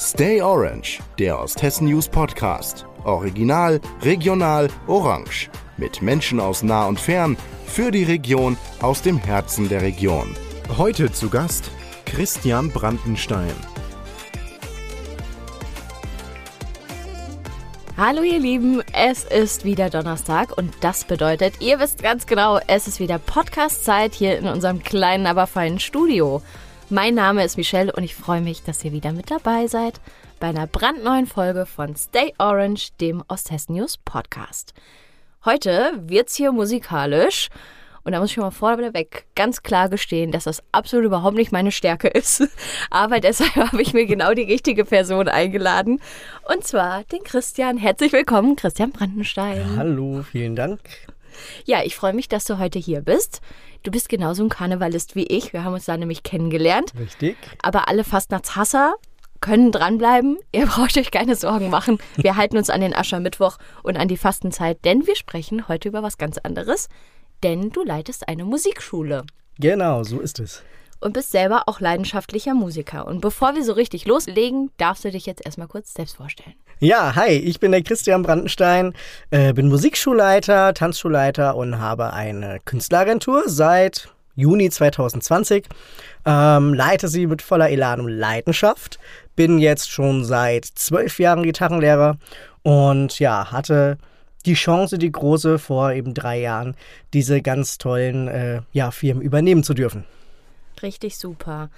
Stay Orange, der Osthessen News Podcast. Original, regional, orange. Mit Menschen aus nah und fern, für die Region, aus dem Herzen der Region. Heute zu Gast Christian Brandenstein. Hallo ihr Lieben, es ist wieder Donnerstag und das bedeutet, ihr wisst ganz genau, es ist wieder Podcast-Zeit hier in unserem kleinen, aber feinen Studio. Mein Name ist Michelle und ich freue mich, dass ihr wieder mit dabei seid bei einer brandneuen Folge von Stay Orange, dem Osthessen News Podcast. Heute wird's hier musikalisch und da muss ich schon mal vorneweg ganz klar gestehen, dass das absolut überhaupt nicht meine Stärke ist. Aber deshalb habe ich mir genau die richtige Person eingeladen. Und zwar den Christian. Herzlich willkommen, Christian Brandenstein. Hallo, vielen Dank. Ja, ich freue mich, dass du heute hier bist. Du bist genauso ein Karnevalist wie ich. Wir haben uns da nämlich kennengelernt. Richtig. Aber alle Fastnachtshasser können dranbleiben. Ihr braucht euch keine Sorgen machen. Wir halten uns an den Aschermittwoch und an die Fastenzeit, denn wir sprechen heute über was ganz anderes denn du leitest eine Musikschule. Genau, so ist es. Und bist selber auch leidenschaftlicher Musiker. Und bevor wir so richtig loslegen, darfst du dich jetzt erstmal kurz selbst vorstellen. Ja, hi, ich bin der Christian Brandenstein, äh, bin Musikschulleiter, Tanzschulleiter und habe eine Künstleragentur seit Juni 2020. Ähm, leite sie mit voller Elan und Leidenschaft. Bin jetzt schon seit zwölf Jahren Gitarrenlehrer und ja, hatte die Chance, die große, vor eben drei Jahren diese ganz tollen äh, ja, Firmen übernehmen zu dürfen. Richtig super.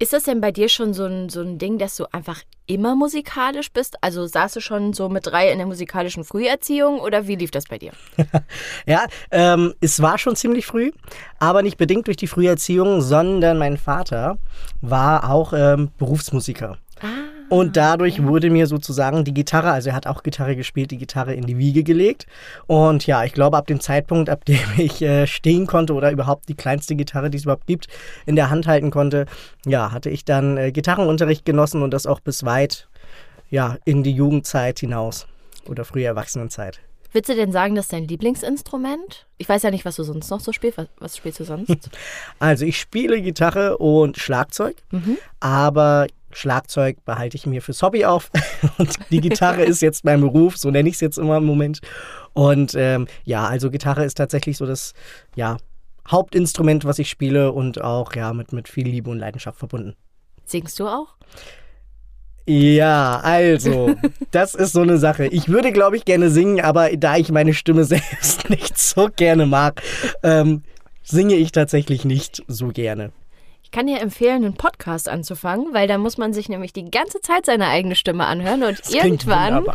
Ist das denn bei dir schon so ein, so ein Ding, dass du einfach immer musikalisch bist? Also saßt du schon so mit drei in der musikalischen Früherziehung oder wie lief das bei dir? ja, ähm, es war schon ziemlich früh, aber nicht bedingt durch die Früherziehung, sondern mein Vater war auch ähm, Berufsmusiker. Ah. Und dadurch wurde mir sozusagen die Gitarre, also er hat auch Gitarre gespielt, die Gitarre in die Wiege gelegt. Und ja, ich glaube, ab dem Zeitpunkt, ab dem ich äh, stehen konnte oder überhaupt die kleinste Gitarre, die es überhaupt gibt, in der Hand halten konnte, ja, hatte ich dann äh, Gitarrenunterricht genossen und das auch bis weit, ja, in die Jugendzeit hinaus oder frühe Erwachsenenzeit. Willst du denn sagen, das ist dein Lieblingsinstrument? Ich weiß ja nicht, was du sonst noch so spielst. Was, was spielst du sonst? Also ich spiele Gitarre und Schlagzeug, mhm. aber Schlagzeug behalte ich mir fürs Hobby auf und die Gitarre ist jetzt mein Beruf, so nenne ich es jetzt immer im Moment. Und ähm, ja, also Gitarre ist tatsächlich so das ja, Hauptinstrument, was ich spiele und auch ja mit, mit viel Liebe und Leidenschaft verbunden. Singst du auch? Ja, also, das ist so eine Sache. Ich würde, glaube ich, gerne singen, aber da ich meine Stimme selbst nicht so gerne mag, ähm, singe ich tatsächlich nicht so gerne. Ich kann dir empfehlen, einen Podcast anzufangen, weil da muss man sich nämlich die ganze Zeit seine eigene Stimme anhören und das irgendwann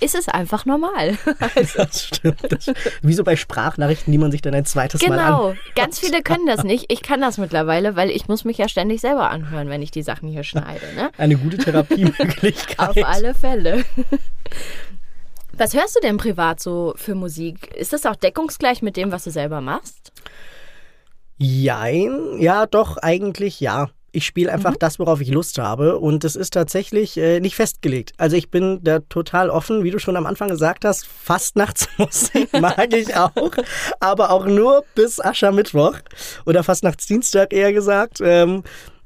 ist es einfach normal. Also. Das stimmt. Das, wie so bei Sprachnachrichten, die man sich dann ein zweites genau. Mal an. Genau. Ganz viele können das nicht. Ich kann das mittlerweile, weil ich muss mich ja ständig selber anhören, wenn ich die Sachen hier schneide. Ne? Eine gute Therapiemöglichkeit. Auf alle Fälle. Was hörst du denn privat so für Musik? Ist das auch deckungsgleich mit dem, was du selber machst? Jein, ja, doch, eigentlich ja. Ich spiele einfach mhm. das, worauf ich Lust habe. Und es ist tatsächlich äh, nicht festgelegt. Also ich bin da total offen, wie du schon am Anfang gesagt hast. Fastnachtsmusik mag ich auch. aber auch nur bis Aschermittwoch. Oder Fastnachtsdienstag eher gesagt. Ähm,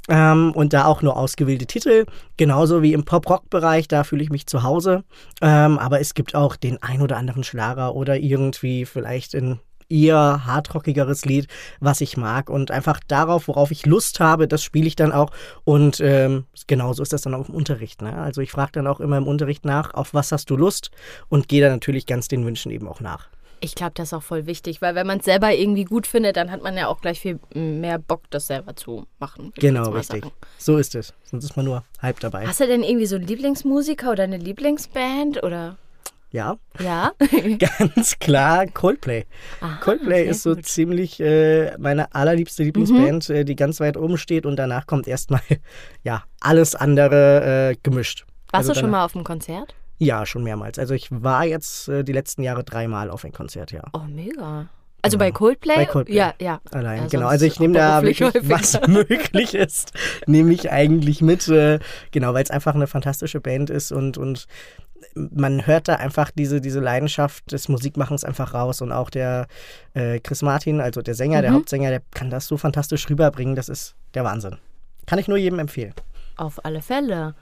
ähm, und da auch nur ausgewählte Titel, genauso wie im Pop-Rock-Bereich, da fühle ich mich zu Hause. Ähm, aber es gibt auch den ein oder anderen Schlager oder irgendwie vielleicht in eher hardrockigeres Lied, was ich mag. Und einfach darauf, worauf ich Lust habe, das spiele ich dann auch. Und ähm, genauso ist das dann auch im Unterricht. Ne? Also ich frage dann auch immer im Unterricht nach, auf was hast du Lust? Und gehe dann natürlich ganz den Wünschen eben auch nach. Ich glaube, das ist auch voll wichtig, weil wenn man es selber irgendwie gut findet, dann hat man ja auch gleich viel mehr Bock, das selber zu machen. Genau, richtig. Sagen. So ist es. Sonst ist man nur halb dabei. Hast du denn irgendwie so einen Lieblingsmusiker oder eine Lieblingsband oder? Ja. Ja. Ganz klar Coldplay. Aha, Coldplay ist so gut. ziemlich äh, meine allerliebste Lieblingsband, mhm. äh, die ganz weit oben steht und danach kommt erstmal ja alles andere äh, gemischt. Warst also du schon mal auf einem Konzert? Ja, schon mehrmals. Also ich war jetzt äh, die letzten Jahre dreimal auf ein Konzert, ja. Oh, mega. Also genau. bei Coldplay? Bei Coldplay. Ja, ja. Allein, ja, genau. Also ich nehme da wirklich, was möglich ist, nehme ich eigentlich mit. Äh, genau, weil es einfach eine fantastische Band ist und, und man hört da einfach diese, diese Leidenschaft des Musikmachens einfach raus. Und auch der äh, Chris Martin, also der Sänger, mhm. der Hauptsänger, der kann das so fantastisch rüberbringen. Das ist der Wahnsinn. Kann ich nur jedem empfehlen. Auf alle Fälle.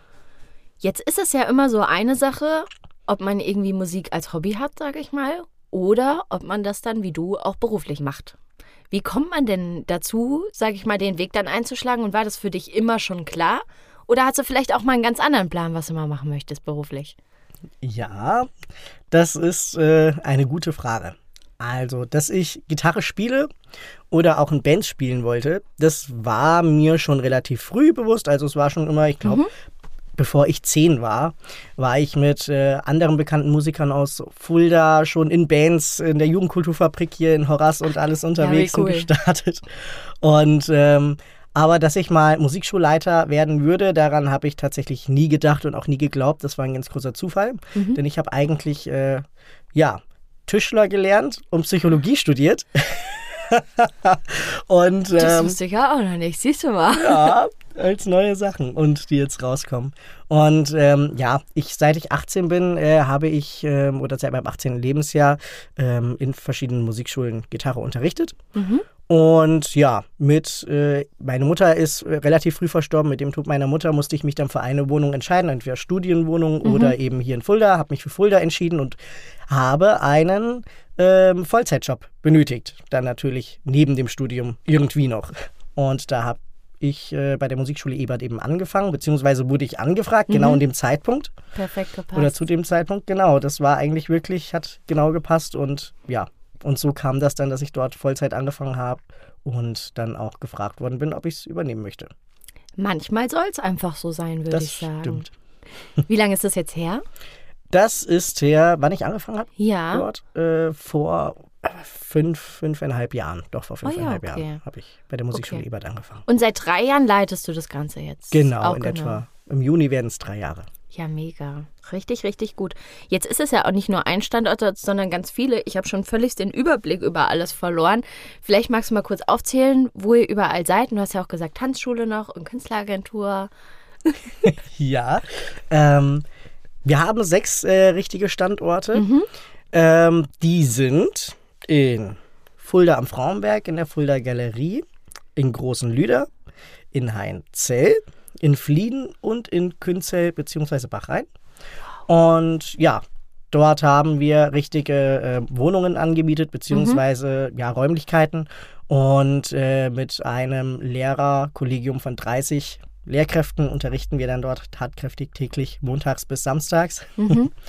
Jetzt ist es ja immer so eine Sache, ob man irgendwie Musik als Hobby hat, sage ich mal, oder ob man das dann wie du auch beruflich macht. Wie kommt man denn dazu, sage ich mal, den Weg dann einzuschlagen? Und war das für dich immer schon klar? Oder hast du vielleicht auch mal einen ganz anderen Plan, was du mal machen möchtest beruflich? Ja, das ist äh, eine gute Frage. Also, dass ich Gitarre spiele oder auch in Bands spielen wollte, das war mir schon relativ früh bewusst. Also es war schon immer, ich glaube, mhm. bevor ich zehn war, war ich mit äh, anderen bekannten Musikern aus Fulda schon in Bands in der Jugendkulturfabrik hier in Horace und alles unterwegs ja, cool. und gestartet. Und ähm, aber dass ich mal Musikschulleiter werden würde, daran habe ich tatsächlich nie gedacht und auch nie geglaubt. Das war ein ganz großer Zufall. Mhm. Denn ich habe eigentlich, äh, ja, Tischler gelernt und Psychologie studiert. und, ähm, das wusste ich ja auch noch nicht, siehst du mal. ja, als neue Sachen und die jetzt rauskommen. Und ähm, ja, ich seit ich 18 bin, äh, habe ich ähm, oder seit meinem 18. Lebensjahr ähm, in verschiedenen Musikschulen Gitarre unterrichtet. Mhm. Und ja, mit äh, meine Mutter ist relativ früh verstorben. Mit dem Tod meiner Mutter musste ich mich dann für eine Wohnung entscheiden, entweder Studienwohnung mhm. oder eben hier in Fulda. Habe mich für Fulda entschieden und habe einen ähm, Vollzeitjob benötigt. Dann natürlich neben dem Studium irgendwie noch. Und da habe ich äh, bei der Musikschule Ebert eben angefangen, beziehungsweise wurde ich angefragt, genau mhm. genau in dem Zeitpunkt. Perfekt gepasst. Oder zu dem Zeitpunkt, genau. Das war eigentlich wirklich, hat genau gepasst und ja. Und so kam das dann, dass ich dort Vollzeit angefangen habe und dann auch gefragt worden bin, ob ich es übernehmen möchte. Manchmal soll es einfach so sein, würde ich sagen. Stimmt. Wie lange ist das jetzt her? Das ist her, wann ich angefangen habe. Ja. Dort äh, vor fünf, fünfeinhalb Jahren. Doch, vor fünfeinhalb oh ja, okay. Jahren habe ich bei der Musikschule okay. Ebert angefangen. Und seit drei Jahren leitest du das Ganze jetzt? Genau, auch in genau. etwa. Im Juni werden es drei Jahre. Ja, mega. Richtig, richtig gut. Jetzt ist es ja auch nicht nur ein Standort, sondern ganz viele. Ich habe schon völlig den Überblick über alles verloren. Vielleicht magst du mal kurz aufzählen, wo ihr überall seid. Du hast ja auch gesagt, Tanzschule noch und Künstleragentur. ja, ähm, wir haben sechs äh, richtige Standorte. Mhm. Ähm, die sind in Fulda am Frauenberg, in der Fulda Galerie, in Großen Lüder, in Heinzell, in Flieden und in Künzell bzw. Bachrhein. Und ja, dort haben wir richtige äh, Wohnungen angemietet bzw. Mhm. ja, Räumlichkeiten und äh, mit einem Lehrerkollegium von 30 Lehrkräften unterrichten wir dann dort tatkräftig täglich montags bis samstags. Mhm.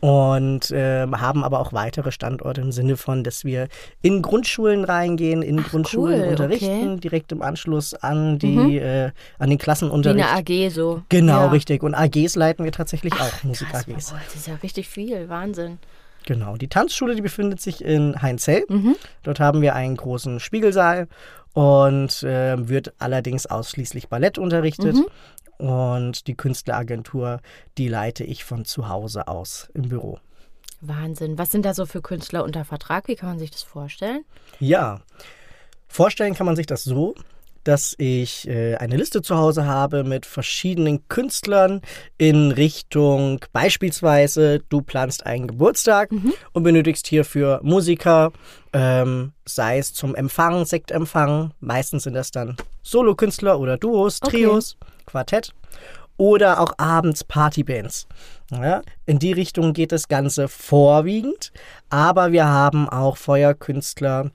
und äh, haben aber auch weitere Standorte im Sinne von, dass wir in Grundschulen reingehen, in Ach, Grundschulen cool, unterrichten, okay. direkt im Anschluss an die mhm. äh, an den Klassenunterricht. Wie eine AG so. Genau, ja. richtig. Und AGs leiten wir tatsächlich Ach, auch, Musik-AGs. Das ist ja richtig viel, Wahnsinn. Genau, die Tanzschule, die befindet sich in Heinzell. Mhm. Dort haben wir einen großen Spiegelsaal und äh, wird allerdings ausschließlich Ballett unterrichtet. Mhm. Und die Künstleragentur, die leite ich von zu Hause aus im Büro. Wahnsinn. Was sind da so für Künstler unter Vertrag? Wie kann man sich das vorstellen? Ja, vorstellen kann man sich das so, dass ich äh, eine Liste zu Hause habe mit verschiedenen Künstlern in Richtung beispielsweise, du planst einen Geburtstag mhm. und benötigst hierfür Musiker, ähm, sei es zum Empfang, Sektempfang, meistens sind das dann Solokünstler oder Duos, Trios. Okay. Quartett oder auch abends Partybands. Ja, in die Richtung geht das Ganze vorwiegend, aber wir haben auch Feuerkünstler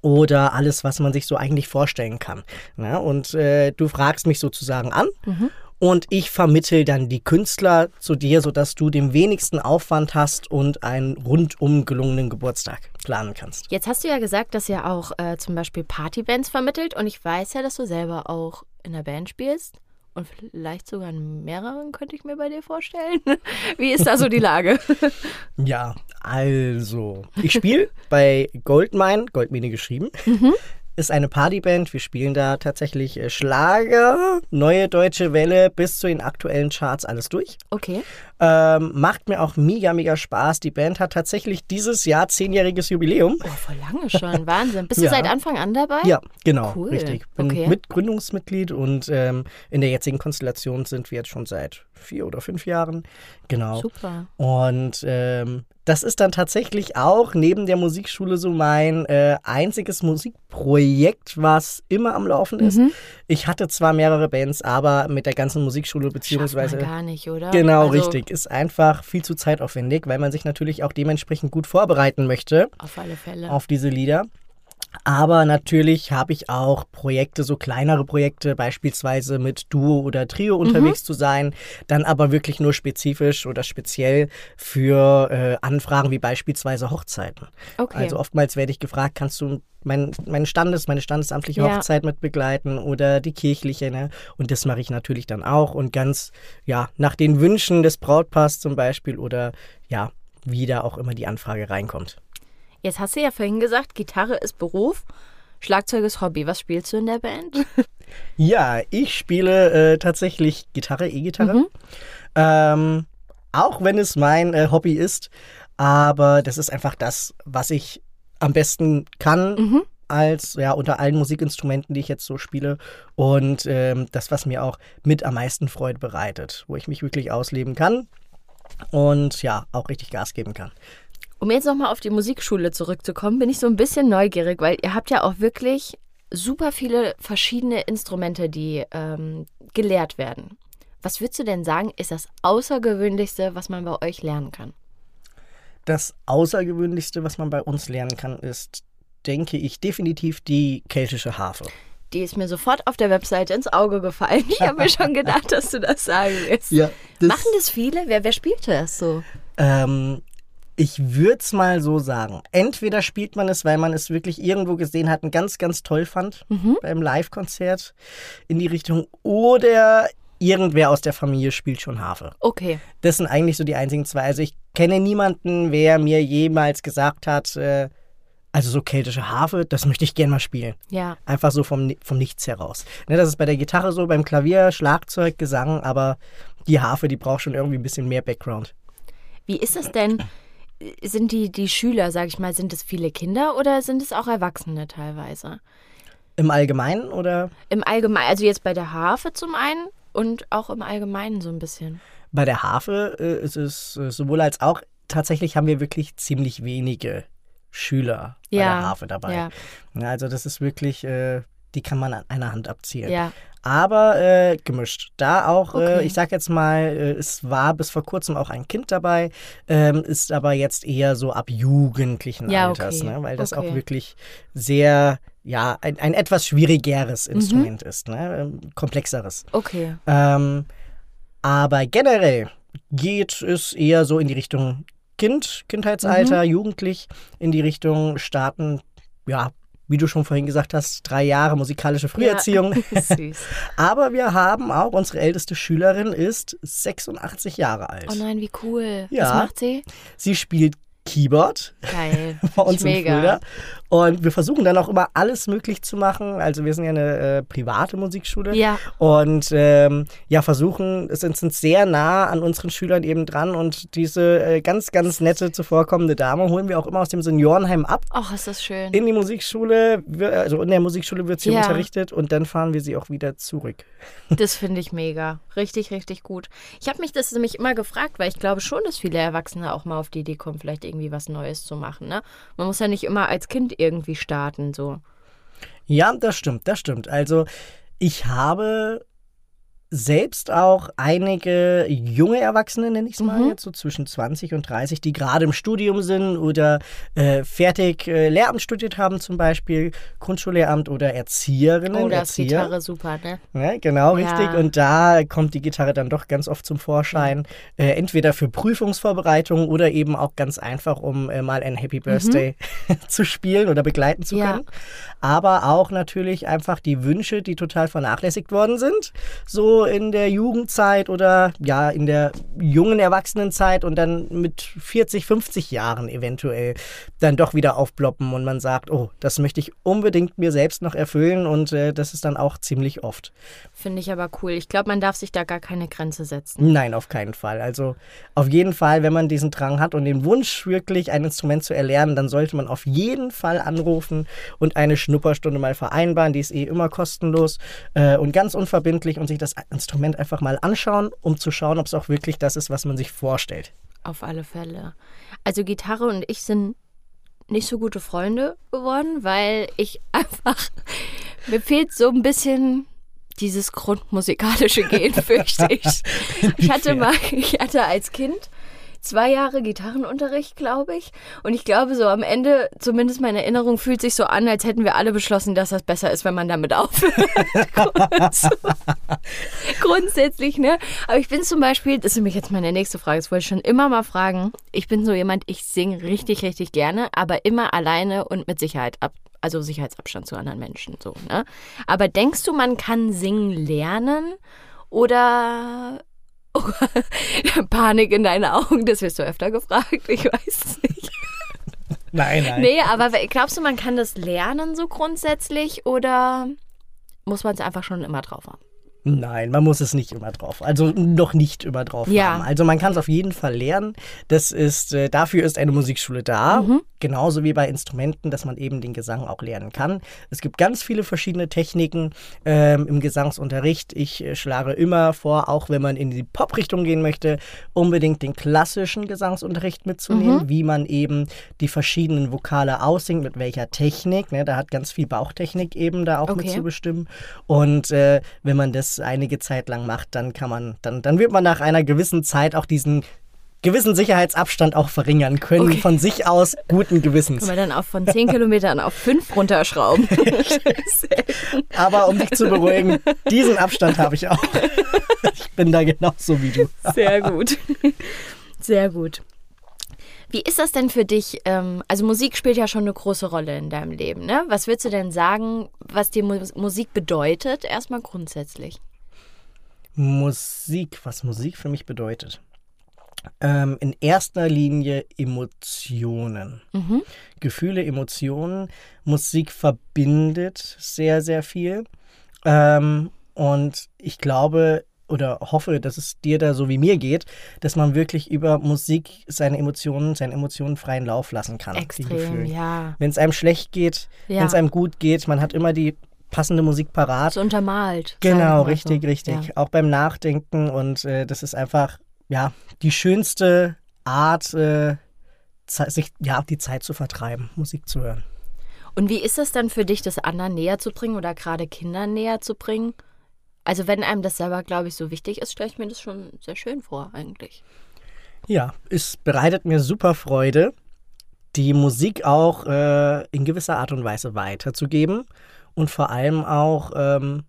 oder alles, was man sich so eigentlich vorstellen kann. Ja, und äh, du fragst mich sozusagen an. Mhm. Und ich vermittel dann die Künstler zu dir, sodass du den wenigsten Aufwand hast und einen rundum gelungenen Geburtstag planen kannst. Jetzt hast du ja gesagt, dass ihr auch äh, zum Beispiel Partybands vermittelt und ich weiß ja, dass du selber auch in der Band spielst. Und vielleicht sogar in mehreren könnte ich mir bei dir vorstellen. Wie ist da so die Lage? ja, also, ich spiele bei Goldmine, Goldmine geschrieben, mhm ist eine Partyband. Wir spielen da tatsächlich äh, Schlager, neue deutsche Welle bis zu den aktuellen Charts alles durch. Okay. Ähm, macht mir auch mega, mega Spaß. Die Band hat tatsächlich dieses Jahr zehnjähriges Jubiläum. Oh, voll lange schon. Wahnsinn. Bist ja. du seit Anfang an dabei? Ja, genau. Cool. Richtig. Bin okay. Mitgründungsmitglied und ähm, in der jetzigen Konstellation sind wir jetzt schon seit vier oder fünf Jahren. Genau. Super. Und ähm, das ist dann tatsächlich auch neben der Musikschule so mein äh, einziges Musikprojekt, was immer am Laufen ist. Mhm. Ich hatte zwar mehrere Bands, aber mit der ganzen Musikschule beziehungsweise gar nicht, oder? Genau, also, richtig, ist einfach viel zu zeitaufwendig, weil man sich natürlich auch dementsprechend gut vorbereiten möchte. Auf alle Fälle. Auf diese Lieder. Aber natürlich habe ich auch Projekte, so kleinere Projekte, beispielsweise mit Duo oder Trio mhm. unterwegs zu sein, dann aber wirklich nur spezifisch oder speziell für äh, Anfragen wie beispielsweise Hochzeiten. Okay. Also oftmals werde ich gefragt, kannst du mein, mein Standes, meine standesamtliche ja. Hochzeit mit begleiten oder die kirchliche, ne? Und das mache ich natürlich dann auch und ganz, ja, nach den Wünschen des Brautpaars zum Beispiel oder ja, wie da auch immer die Anfrage reinkommt. Jetzt hast du ja vorhin gesagt, Gitarre ist Beruf, Schlagzeug ist Hobby. Was spielst du in der Band? Ja, ich spiele äh, tatsächlich Gitarre, E-Gitarre. Mhm. Ähm, auch wenn es mein äh, Hobby ist. Aber das ist einfach das, was ich am besten kann. Mhm. Als ja unter allen Musikinstrumenten, die ich jetzt so spiele. Und ähm, das, was mir auch mit am meisten Freude bereitet, wo ich mich wirklich ausleben kann und ja, auch richtig Gas geben kann. Um jetzt nochmal auf die Musikschule zurückzukommen, bin ich so ein bisschen neugierig, weil ihr habt ja auch wirklich super viele verschiedene Instrumente, die ähm, gelehrt werden. Was würdest du denn sagen, ist das Außergewöhnlichste, was man bei euch lernen kann? Das Außergewöhnlichste, was man bei uns lernen kann, ist, denke ich, definitiv die keltische Harfe. Die ist mir sofort auf der Webseite ins Auge gefallen. Ich habe mir schon gedacht, dass du das sagen wirst. Ja, das Machen das viele? Wer, wer spielt das so? Ähm, ich würde es mal so sagen. Entweder spielt man es, weil man es wirklich irgendwo gesehen hat und ganz, ganz toll fand mhm. beim Live-Konzert in die Richtung. Oder irgendwer aus der Familie spielt schon Harfe. Okay. Das sind eigentlich so die einzigen zwei. Also ich kenne niemanden, wer mir jemals gesagt hat, äh, also so keltische Harfe, das möchte ich gerne mal spielen. Ja. Einfach so vom, vom Nichts heraus. Ne, das ist bei der Gitarre so, beim Klavier, Schlagzeug, Gesang, aber die Harfe, die braucht schon irgendwie ein bisschen mehr Background. Wie ist es denn? Sind die, die Schüler, sag ich mal, sind es viele Kinder oder sind es auch Erwachsene teilweise? Im Allgemeinen oder? Im Allgemeinen, also jetzt bei der Harfe zum einen und auch im Allgemeinen so ein bisschen. Bei der Harfe äh, ist es äh, sowohl als auch, tatsächlich haben wir wirklich ziemlich wenige Schüler bei ja, der Harfe dabei. Ja. Also das ist wirklich, äh, die kann man an einer Hand abzielen. Ja aber äh, gemischt. Da auch, äh, okay. äh, ich sag jetzt mal, äh, es war bis vor kurzem auch ein Kind dabei, ähm, ist aber jetzt eher so ab jugendlichen ja, Alters, okay. ne? weil das okay. auch wirklich sehr, ja, ein, ein etwas schwierigeres mhm. Instrument mhm. ist, ne? Ähm, komplexeres. Okay. Ähm, aber generell geht es eher so in die Richtung Kind, Kindheitsalter, mhm. jugendlich, in die Richtung starten, ja, wie du schon vorhin gesagt hast, drei Jahre musikalische Früherziehung. Ja, süß. Aber wir haben auch, unsere älteste Schülerin ist 86 Jahre alt. Oh nein, wie cool. Ja. Was macht sie? Sie spielt Keyboard. Geil. Bei uns mega. im Fulda. Und wir versuchen dann auch immer alles möglich zu machen. Also wir sind ja eine äh, private Musikschule. Ja. Und ähm, ja, versuchen, sind, sind sehr nah an unseren Schülern eben dran. Und diese äh, ganz, ganz nette, zuvorkommende Dame holen wir auch immer aus dem Seniorenheim ab. Ach, ist das schön. In die Musikschule, also in der Musikschule wird sie ja. unterrichtet und dann fahren wir sie auch wieder zurück. Das finde ich mega. Richtig, richtig gut. Ich habe mich das nämlich immer gefragt, weil ich glaube schon, dass viele Erwachsene auch mal auf die Idee kommen, vielleicht irgendwie was Neues zu machen. Ne? Man muss ja nicht immer als Kind irgendwie starten, so. Ja, das stimmt, das stimmt. Also ich habe selbst auch einige junge Erwachsene, nenne ich es mal mhm. jetzt, so zwischen 20 und 30, die gerade im Studium sind oder äh, fertig äh, Lehramt studiert haben, zum Beispiel Grundschullehramt oder Erzieherinnen. Oh, da ist Gitarre super, ne? Ja, genau, ja. richtig. Und da kommt die Gitarre dann doch ganz oft zum Vorschein. Mhm. Äh, entweder für Prüfungsvorbereitungen oder eben auch ganz einfach, um äh, mal ein Happy Birthday mhm. zu spielen oder begleiten zu können. Ja. Aber auch natürlich einfach die Wünsche, die total vernachlässigt worden sind. So in der Jugendzeit oder ja, in der jungen Erwachsenenzeit und dann mit 40, 50 Jahren eventuell dann doch wieder aufploppen und man sagt, oh, das möchte ich unbedingt mir selbst noch erfüllen und äh, das ist dann auch ziemlich oft. Finde ich aber cool. Ich glaube, man darf sich da gar keine Grenze setzen. Nein, auf keinen Fall. Also auf jeden Fall, wenn man diesen Drang hat und den Wunsch wirklich ein Instrument zu erlernen, dann sollte man auf jeden Fall anrufen und eine Schnupperstunde mal vereinbaren. Die ist eh immer kostenlos äh, und ganz unverbindlich und sich das Instrument einfach mal anschauen, um zu schauen, ob es auch wirklich das ist, was man sich vorstellt. Auf alle Fälle. Also Gitarre und ich sind nicht so gute Freunde geworden, weil ich einfach, mir fehlt so ein bisschen dieses grundmusikalische Gen, fürchte ich. Ich hatte mal, ich hatte als Kind zwei Jahre Gitarrenunterricht, glaube ich. Und ich glaube, so am Ende, zumindest meine Erinnerung, fühlt sich so an, als hätten wir alle beschlossen, dass das besser ist, wenn man damit aufhört. Grundsätzlich, ne? Aber ich bin zum Beispiel, das ist nämlich jetzt meine nächste Frage, das wollte ich schon immer mal fragen. Ich bin so jemand, ich singe richtig, richtig gerne, aber immer alleine und mit Sicherheit ab. Also Sicherheitsabstand zu anderen Menschen, so, ne? Aber denkst du, man kann singen lernen? Oder Panik in deinen Augen, das wirst du öfter gefragt, ich weiß es nicht. Nein, nein. Nee, aber glaubst du, man kann das lernen so grundsätzlich oder muss man es einfach schon immer drauf haben? Nein, man muss es nicht immer drauf. Also noch nicht immer drauf Ja. haben. Also man kann es auf jeden Fall lernen. Das ist, äh, dafür ist eine Musikschule da. Mhm. Genauso wie bei Instrumenten, dass man eben den Gesang auch lernen kann. Es gibt ganz viele verschiedene Techniken ähm, im Gesangsunterricht. Ich äh, schlage immer vor, auch wenn man in die Pop-Richtung gehen möchte, unbedingt den klassischen Gesangsunterricht mitzunehmen, Mhm. wie man eben die verschiedenen Vokale aussingt, mit welcher Technik. Ne? Da hat ganz viel Bauchtechnik eben da auch Okay. mit zu bestimmen. Und äh, wenn man das einige Zeit lang macht, dann kann man, dann, dann wird man nach einer gewissen Zeit auch diesen gewissen Sicherheitsabstand auch verringern können, Okay. von sich aus guten Gewissens. Können wir dann auch von 10 Kilometern auf 5 runterschrauben? Aber um dich zu beruhigen, diesen Abstand habe ich auch. Ich bin da genauso wie du. Sehr gut. Sehr gut. Wie ist das denn für dich? Ähm, also Musik spielt ja schon eine große Rolle in deinem Leben. Ne? Was würdest du denn sagen, was dir Mu Musik bedeutet? Erstmal grundsätzlich. Musik, was Musik für mich bedeutet. Ähm, in erster Linie Emotionen. Mhm. Gefühle, Emotionen. Musik verbindet sehr, sehr viel. Ähm, und ich glaube oder hoffe, dass es dir da so wie mir geht, dass man wirklich über Musik seine Emotionen, seinen Emotionen freien Lauf lassen kann. Extrem, ja. Wenn es einem schlecht geht, Ja. wenn es einem gut geht, man hat immer die passende Musik parat. So untermalt. Genau, richtig, so. richtig. Ja. Auch beim Nachdenken und äh, das ist einfach, ja, die schönste Art, äh, sich ja die Zeit zu vertreiben, Musik zu hören. Und wie ist es dann für dich, das anderen näher zu bringen oder gerade Kindern näher zu bringen? Also wenn einem das selber, glaube ich, so wichtig ist, stelle ich mir das schon sehr schön vor eigentlich. Ja, es bereitet mir super Freude, die Musik auch äh, in gewisser Art und Weise weiterzugeben und vor allem auch ähm,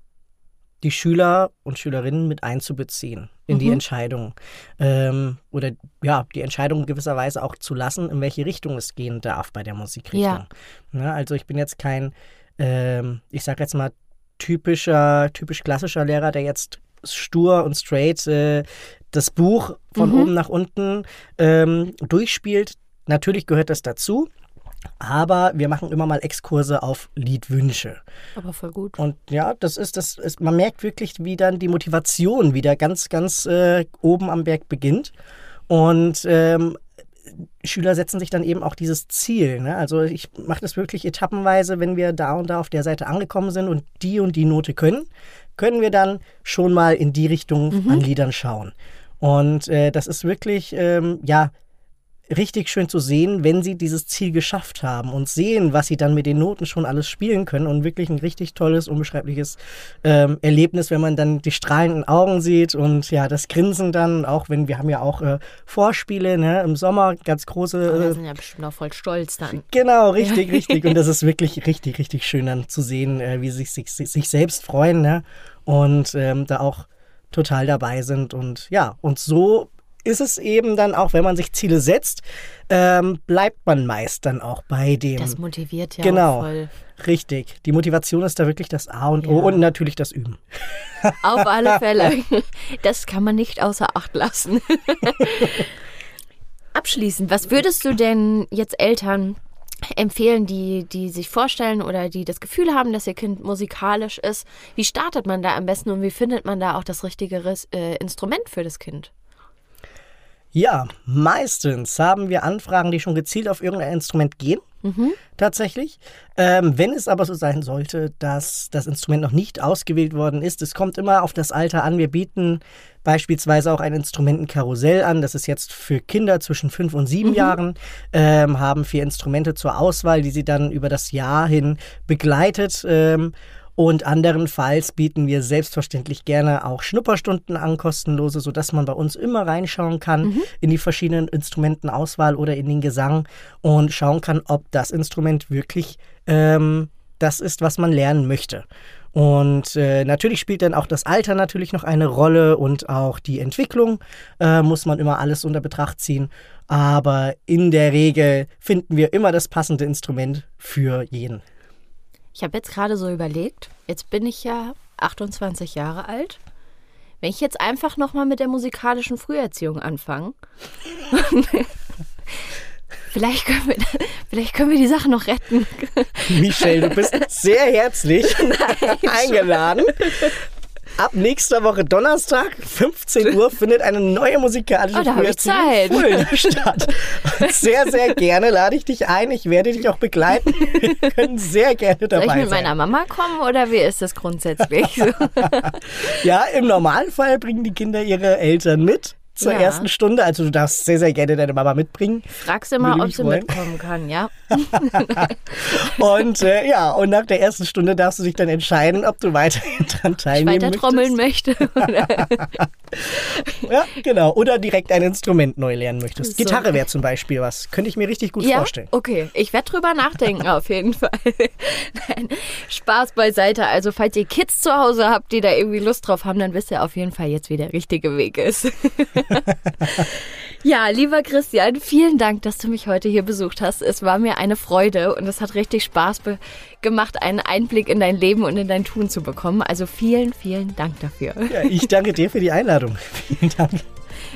die Schüler und Schülerinnen mit einzubeziehen in die Mhm. Entscheidung ähm, oder ja, die Entscheidung in gewisser Weise auch zu lassen, in welche Richtung es gehen darf bei der Musikrichtung. Ja. Ne, also ich bin jetzt kein, ähm, ich sag jetzt mal, typischer, typisch klassischer Lehrer, der jetzt stur und straight äh, das Buch von Mhm. oben nach unten ähm, durchspielt. Natürlich gehört das dazu, aber wir machen immer mal Exkurse auf Liedwünsche. Aber voll gut. Und ja, das ist, das ist, man merkt wirklich, wie dann die Motivation wieder ganz, ganz äh, oben am Berg beginnt. Und ähm, Schüler setzen sich dann eben auch dieses Ziel. Ne? Also ich mache das wirklich etappenweise, wenn wir da und da auf der Seite angekommen sind und die und die Note können, können wir dann schon mal in die Richtung an Liedern schauen. Und äh, das ist wirklich, ähm, ja, richtig schön zu sehen, wenn sie dieses Ziel geschafft haben und sehen, was sie dann mit den Noten schon alles spielen können und wirklich ein richtig tolles, unbeschreibliches ähm, Erlebnis, wenn man dann die strahlenden Augen sieht und ja, das Grinsen dann, auch wenn wir haben ja auch äh, Vorspiele ne, im Sommer, ganz große. wir Äh, sind ja bestimmt auch voll stolz dann. Genau, richtig, richtig. Und das ist wirklich richtig, richtig schön dann zu sehen, äh, wie sie sich, sich, sich selbst freuen ne? und ähm, da auch total dabei sind. Und ja, und so ist es eben dann auch, wenn man sich Ziele setzt, ähm, bleibt man meist dann auch bei dem. Das motiviert ja Genau. auch voll. Richtig. Die Motivation ist da wirklich das A und O Ja. und natürlich das Üben. Auf alle Fälle. Das kann man nicht außer Acht lassen. Abschließend, was würdest du denn jetzt Eltern empfehlen, die, die sich vorstellen oder die das Gefühl haben, dass ihr Kind musikalisch ist? Wie startet man da am besten und wie findet man da auch das richtige äh, Instrument für das Kind? Ja, meistens haben wir Anfragen, die schon gezielt auf irgendein Instrument gehen. Tatsächlich. Ähm, wenn es aber so sein sollte, dass das Instrument noch nicht ausgewählt worden ist, es kommt immer auf das Alter an. Wir bieten beispielsweise auch ein Instrumentenkarussell an. Das ist jetzt für Kinder zwischen fünf und sieben mhm. Jahren, ähm, haben vier Instrumente zur Auswahl, die sie dann über das Jahr hin begleitet. Ähm, und anderenfalls bieten wir selbstverständlich gerne auch Schnupperstunden an, kostenlose, sodass man bei uns immer reinschauen kann mhm. in die verschiedenen Instrumentenauswahl oder in den Gesang und schauen kann, ob das Instrument wirklich ähm, das ist, was man lernen möchte. Und äh, natürlich spielt dann auch das Alter natürlich noch eine Rolle und auch die Entwicklung äh, muss man immer alles unter Betracht ziehen. Aber in der Regel finden wir immer das passende Instrument für jeden. Ich habe jetzt gerade so überlegt, jetzt bin ich ja 28 Jahre alt. Wenn ich jetzt einfach nochmal mit der musikalischen Früherziehung anfange, vielleicht, können wir, vielleicht können wir die Sache noch retten. Michelle, du bist sehr herzlich Nein, eingeladen. Ab nächster Woche Donnerstag, 15 Uhr, findet eine neue musikalische oh, Frühjahrszeit statt. Und sehr, sehr gerne lade ich dich ein. Ich werde dich auch begleiten. Wir können sehr gerne dabei sein. Soll ich mit sein. meiner Mama kommen oder wie ist das grundsätzlich ja, im Normalfall bringen die Kinder ihre Eltern mit zur ja. ersten Stunde. Also du darfst sehr, sehr gerne deine Mama mitbringen. Fragst du mal, ob sie wollen. mitkommen kann, ja. und äh, ja, und nach der ersten Stunde darfst du dich dann entscheiden, ob du weiterhin dran teilnehmen ich weiter trommeln möchte. ja, genau. Oder direkt ein Instrument neu lernen möchtest. So. Gitarre wäre zum Beispiel was. Könnte ich mir richtig gut ja? vorstellen. Okay, ich werde drüber nachdenken auf jeden Fall. Nein, Spaß beiseite. Also falls ihr Kids zu Hause habt, die da irgendwie Lust drauf haben, dann wisst ihr auf jeden Fall jetzt, wie der richtige Weg ist. Ja, lieber Christian, vielen Dank, dass du mich heute hier besucht hast. Es war mir eine Freude und es hat richtig Spaß gemacht, einen Einblick in dein Leben und in dein Tun zu bekommen. Also vielen, vielen Dank dafür. Ja, ich danke dir für die Einladung. Vielen Dank.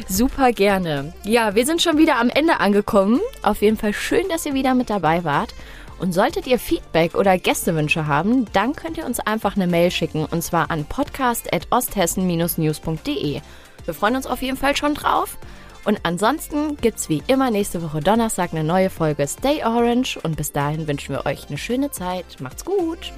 Super gerne. Ja, wir sind schon wieder am Ende angekommen. Auf jeden Fall schön, dass ihr wieder mit dabei wart. Und solltet ihr Feedback oder Gästewünsche haben, dann könnt ihr uns einfach eine Mail schicken und zwar an podcast.osthessen-news.de. Wir freuen uns auf jeden Fall schon drauf. Und ansonsten gibt's wie immer nächste Woche Donnerstag eine neue Folge Stay Orange und bis dahin wünschen wir euch eine schöne Zeit. Macht's gut!